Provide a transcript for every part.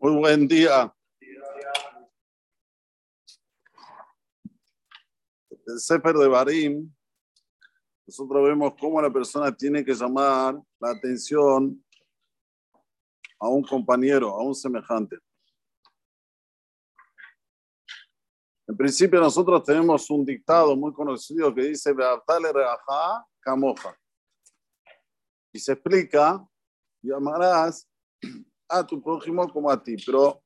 Muy buen día. El Sefer de Barim, nosotros vemos cómo la persona tiene que llamar la atención a un compañero, a un semejante. En principio nosotros tenemos un dictado muy conocido que dice Beatale Reajá Camoja. Y se explica, llamarás a tu prójimo como a ti. Pero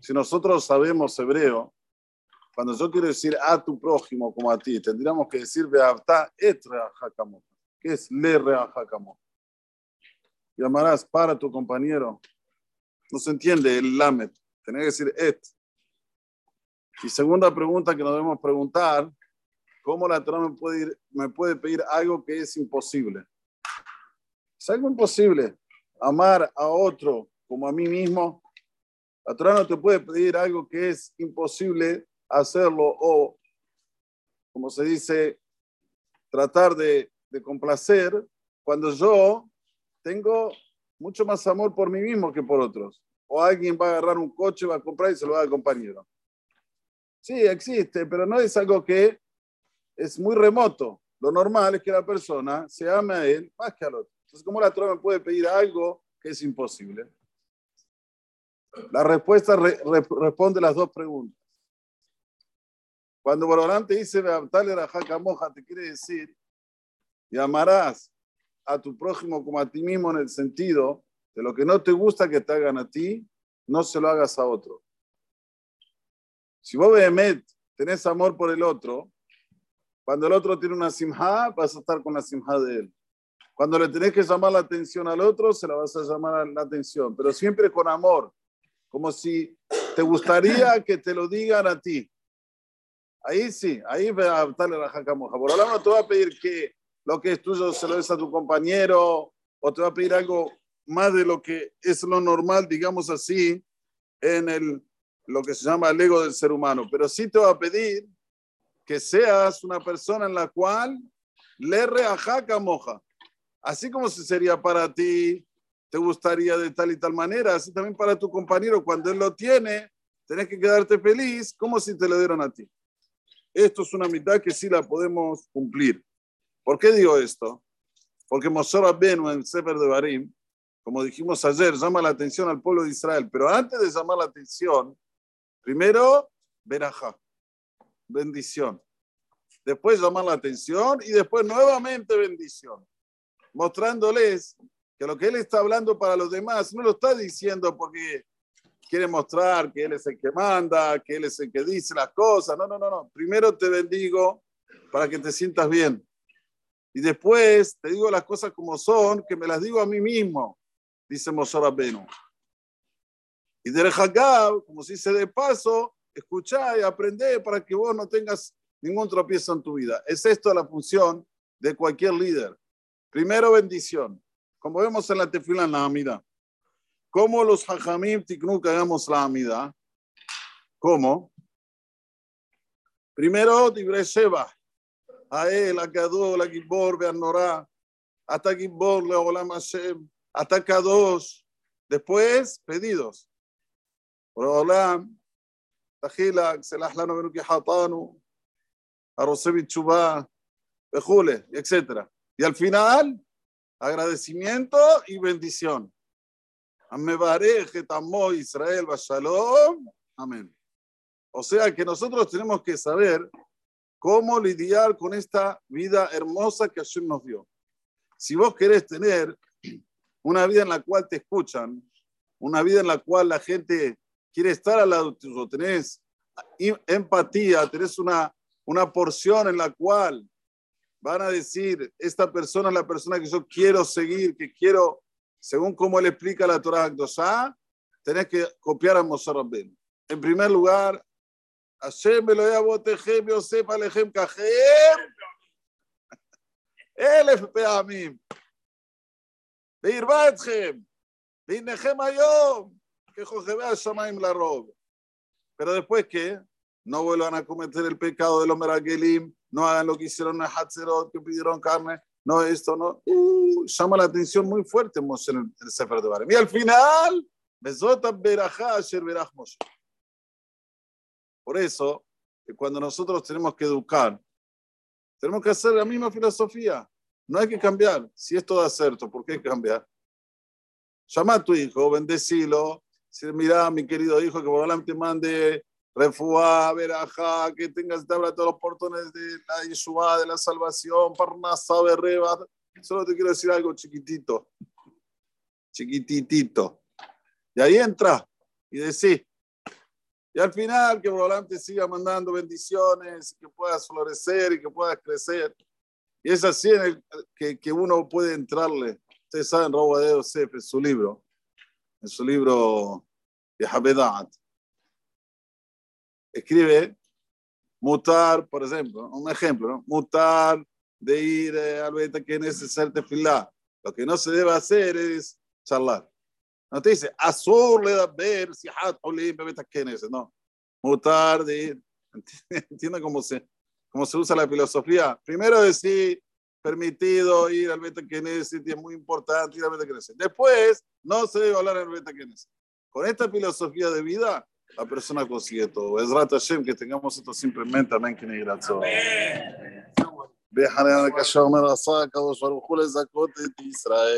si nosotros sabemos hebreo, cuando yo quiero decir a tu prójimo como a ti, tendríamos que decir Beatá et Reajá Camoja. ¿Qué es le Reajá Camoja? Llamarás para tu compañero. No se entiende el lamet. Tenía que decir et. Y segunda pregunta que nos debemos preguntar, ¿cómo la Torah me puede, ir, me puede pedir algo que es imposible? Es algo imposible. Amar a otro como a mí mismo. La Torah no te puede pedir algo que es imposible hacerlo o, como se dice, tratar de, de complacer cuando yo tengo mucho más amor por mí mismo que por otros. O alguien va a agarrar un coche, va a comprar y se lo va al compañero. Sí, existe, pero no es algo que es muy remoto. Lo normal es que la persona se ame a él más que al otro. Entonces, ¿cómo la Torah me puede pedir algo que es imposible? La respuesta re, re, responde las dos preguntas. Cuando Borolán te dice, moja, te quiere decir, llamarás a tu prójimo como a ti mismo en el sentido de lo que no te gusta que te hagan a ti, no se lo hagas a otro. Si vos, Behemet, tenés amor por el otro, cuando el otro tiene una simja, vas a estar con la simja de él. Cuando le tenés que llamar la atención al otro, se la vas a llamar la atención, pero siempre con amor, como si te gustaría que te lo digan a ti. Ahí sí, ahí ve a darle la jacamoja. Por ahora no te va a pedir que lo que es tuyo se lo des a tu compañero, o te va a pedir algo más de lo que es lo normal, digamos así, en el lo que se llama el ego del ser humano, pero sí te va a pedir que seas una persona en la cual le reajaca moja. Así como si sería para ti, te gustaría de tal y tal manera, así también para tu compañero, cuando él lo tiene, tenés que quedarte feliz como si te lo dieron a ti. Esto es una mitad que sí la podemos cumplir. ¿Por qué digo esto? Porque Mosor Benu en Sefer de Barim, como dijimos ayer, llama la atención al pueblo de Israel, pero antes de llamar la atención, Primero, verajá, bendición. Después llamar la atención y después nuevamente bendición. Mostrándoles que lo que él está hablando para los demás no lo está diciendo porque quiere mostrar que él es el que manda, que él es el que dice las cosas. No, no, no, no. Primero te bendigo para que te sientas bien. Y después te digo las cosas como son, que me las digo a mí mismo, dice Mosor Beno. Y de Hagab, como se dice de paso, escuchá y aprende para que vos no tengas ningún tropiezo en tu vida. Es esto la función de cualquier líder. Primero, bendición como vemos en la tefila en la Amida. ¿Cómo los hajamim tiknu que hagamos la Amida? ¿Cómo? Primero, Dibre Sheba, Ael, Akadol, Akibor, Beanorá, hasta Akibor, Leolam Hashem, hasta Kadosh. Después, pedidos. Olam, Tajila, Xelahlano, Benuki Hatanu, Arosevich Chubá, Bejule, etc. Y al final, agradecimiento y bendición. Israel. Amén. O sea que nosotros tenemos que saber cómo lidiar con esta vida hermosa que Hashem nos dio. Si vos querés tener una vida en la cual te escuchan, una vida en la cual la gente quiere estar al lado tuyo, tenés empatía, tenés una, una porción en la cual van a decir, esta persona es la persona que yo quiero seguir, que quiero, según como él explica la Torah Akdosá, tenés que copiar a Moshe Rabbeinu. En primer lugar, Hashem Elohim Abotejem Yosef Alejem Kajem אלף פעמים. וירבה אתכם, והנכם היום, que José Shamaim la robe. Pero después que No vuelvan a cometer el pecado de los Meragelim, no hagan lo que hicieron en Hatzerot, que pidieron carne, no esto, no. Uh, llama la atención muy fuerte en el, Sefer de Barem. Y al final, Por eso, cuando nosotros tenemos que educar, tenemos que hacer la misma filosofía. No hay que cambiar. Si es todo cierto, ¿por qué cambiar? Llama a tu hijo, bendecilo. Si mira, mi querido hijo, que por te mande refuá, verajá, que tengas te abra todos los portones de la Yeshua, de la salvación, parnasa, berreba. Solo te quiero decir algo chiquitito. Chiquititito. Y ahí entra y decís. Y al final que Borolam te siga mandando bendiciones, que puedas florecer y que puedas crecer. Y es así en el, que, que, uno puede entrarle. Ustedes saben, Raúl de Yosef, en su libro, en su libro de Habedat, escribe mutar, por ejemplo, un ejemplo, ¿no? mutar de ir eh, al Beta que hacer tefilá. Lo que no se debe hacer es charlar. No te dice, azul le da ver si hat olim bebeta kenes, no. Mutar de ir. Entiende cómo se, cómo se usa la filosofía. Primero decir, permitido ir al beta kenes, es muy importante ir al beta kenes. Después, no se debe hablar al beta kenes. Con esta filosofía de vida, la persona consigue todo. Ezrat Hashem, que tengamos esto simplemente. Amén. Que Amén. بحريانك الشامر